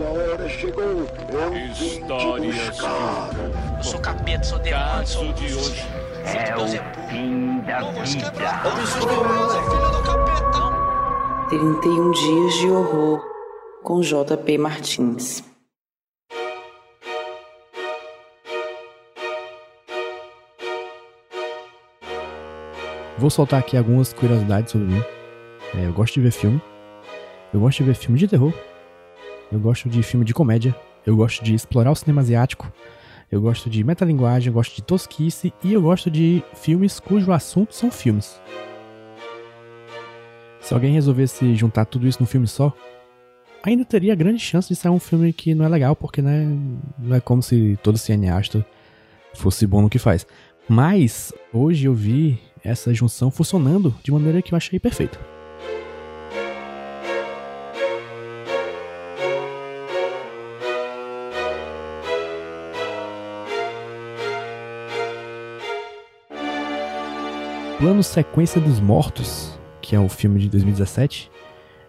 Sua hora chegou. Eu vim te buscar. Eu sou capeta, sou demônio, sou de hoje. É o fim da vida. 31 dias de horror com JP Martins. Vou soltar aqui algumas curiosidades sobre mim. É, eu gosto de ver filme. Eu gosto de ver filme de terror. Eu gosto de filme de comédia. Eu gosto de explorar o cinema asiático. Eu gosto de metalinguagem, eu gosto de tosquice e eu gosto de filmes cujo assunto são filmes. Se alguém resolvesse juntar tudo isso num filme só, ainda teria grande chance de sair um filme que não é legal, porque né, não é como se todo cineasta fosse bom no que faz. Mas hoje eu vi essa junção funcionando de maneira que eu achei perfeita. Plano Sequência dos Mortos, que é o filme de 2017,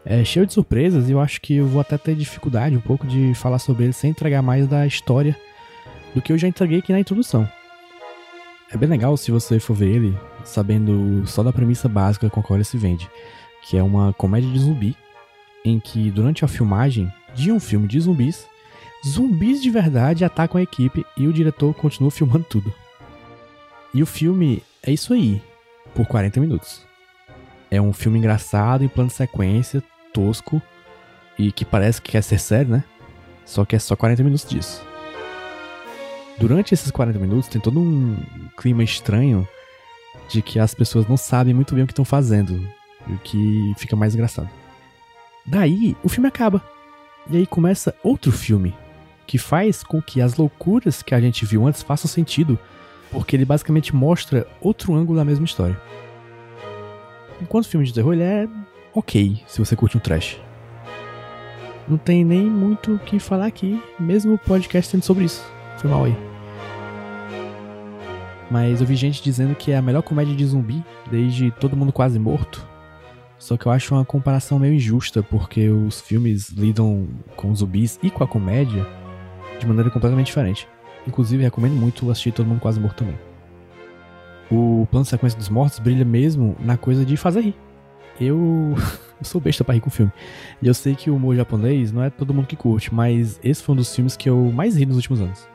é cheio de surpresas e eu acho que eu vou até ter dificuldade um pouco de falar sobre ele sem entregar mais da história do que eu já entreguei aqui na introdução. É bem legal se você for ver ele sabendo só da premissa básica com a qual ele se vende, que é uma comédia de zumbi, em que durante a filmagem de um filme de zumbis, zumbis de verdade atacam a equipe e o diretor continua filmando tudo. E o filme é isso aí, por 40 minutos. É um filme engraçado em plano de sequência, tosco e que parece que quer ser sério, né? Só que é só 40 minutos disso. Durante esses 40 minutos tem todo um clima estranho de que as pessoas não sabem muito bem o que estão fazendo, o que fica mais engraçado. Daí, o filme acaba. E aí começa outro filme, que faz com que as loucuras que a gente viu antes façam sentido, porque ele basicamente mostra outro ângulo da mesma história. Enquanto o filme de terror ele é ok, se você curte um trash. Não tem nem muito o que falar aqui, mesmo o podcast sendo sobre isso. Foi mal aí. Mas eu vi gente dizendo que é a melhor comédia de zumbi desde Todo Mundo Quase Morto. Só que eu acho uma comparação meio injusta, porque os filmes lidam com zumbis e com a comédia de maneira completamente diferente. Inclusive, recomendo muito assistir Todo Mundo Quase Morto também. O plano sequência dos mortos brilha mesmo na coisa de fazer rir. Eu, eu sou besta pra rir com filme. E eu sei que o humor japonês não é todo mundo que curte, mas esse foi um dos filmes que eu mais ri nos últimos anos.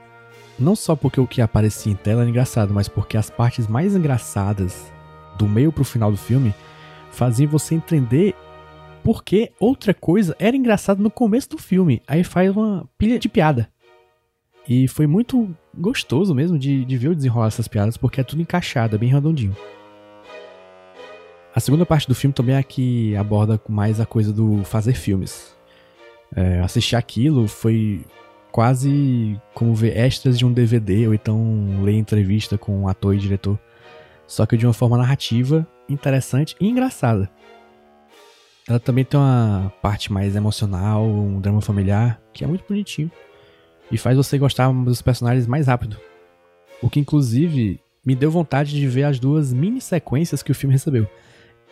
Não só porque o que aparecia em tela era engraçado, mas porque as partes mais engraçadas do meio pro final do filme faziam você entender por que outra coisa era engraçada no começo do filme. Aí faz uma pilha de piada. E foi muito gostoso mesmo de, de ver o desenrolar dessas piadas, porque é tudo encaixado, é bem redondinho. A segunda parte do filme também é a que aborda mais a coisa do fazer filmes. É, assistir aquilo foi quase como ver extras de um DVD ou então ler entrevista com um ator e diretor. Só que de uma forma narrativa, interessante e engraçada. Ela também tem uma parte mais emocional, um drama familiar, que é muito bonitinho. E faz você gostar dos personagens mais rápido. O que inclusive me deu vontade de ver as duas mini sequências que o filme recebeu.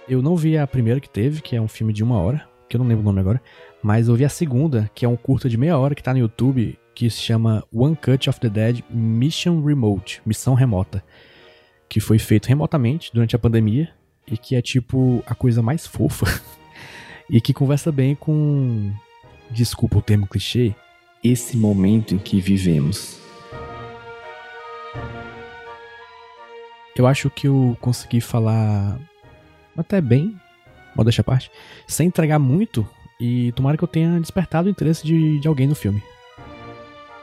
Eu não vi a primeira que teve, que é um filme de uma hora, que eu não lembro o nome agora, mas eu vi a segunda, que é um curta de meia hora que tá no YouTube, que se chama One Cut of the Dead Mission Remote, Missão Remota, que foi feito remotamente durante a pandemia e que é tipo a coisa mais fofa e que conversa bem com, desculpa o termo clichê, esse momento em que vivemos. Eu acho que eu consegui falar até bem, modéstia à parte, sem entregar muito e tomara que eu tenha despertado o interesse de, de alguém no filme.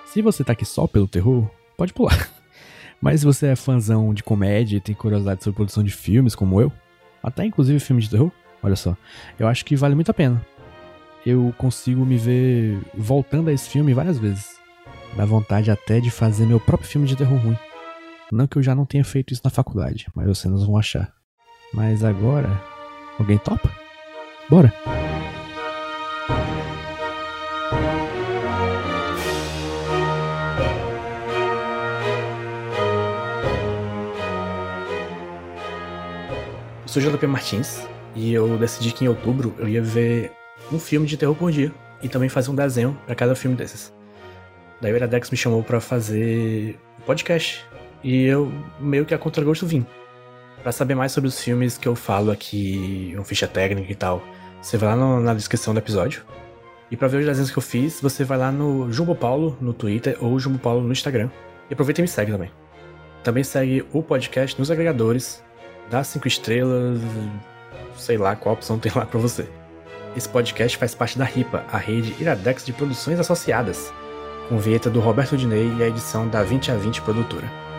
Se você tá aqui só pelo terror, pode pular. Mas se você é fãzão de comédia e tem curiosidade sobre produção de filmes, como eu, até inclusive filme de terror, olha só, eu acho que vale muito a pena. Eu consigo me ver voltando a esse filme várias vezes. Dá vontade até de fazer meu próprio filme de terror ruim. Não que eu já não tenha feito isso na faculdade, mas vocês não vão achar. Mas agora, alguém topa? Bora! sou JP Martins e eu decidi que em outubro eu ia ver um filme de terror por dia, e também fazer um desenho para cada filme desses. Daí o Iradex me chamou para fazer um podcast e eu meio que a contragosto vim. Para saber mais sobre os filmes que eu falo aqui, uma ficha técnica e tal, você vai lá no, na descrição do episódio. E para ver os desenhos que eu fiz, você vai lá no Jumbo Paulo no Twitter ou Jumbo Paulo no Instagram. E aproveita e me segue também. Também segue o podcast nos agregadores, dá cinco estrelas, sei lá qual opção tem lá para você. Esse podcast faz parte da RIPA, a rede Iradex de Produções Associadas, com vinheta do Roberto Dinei e a edição da 20 a 20 Produtora.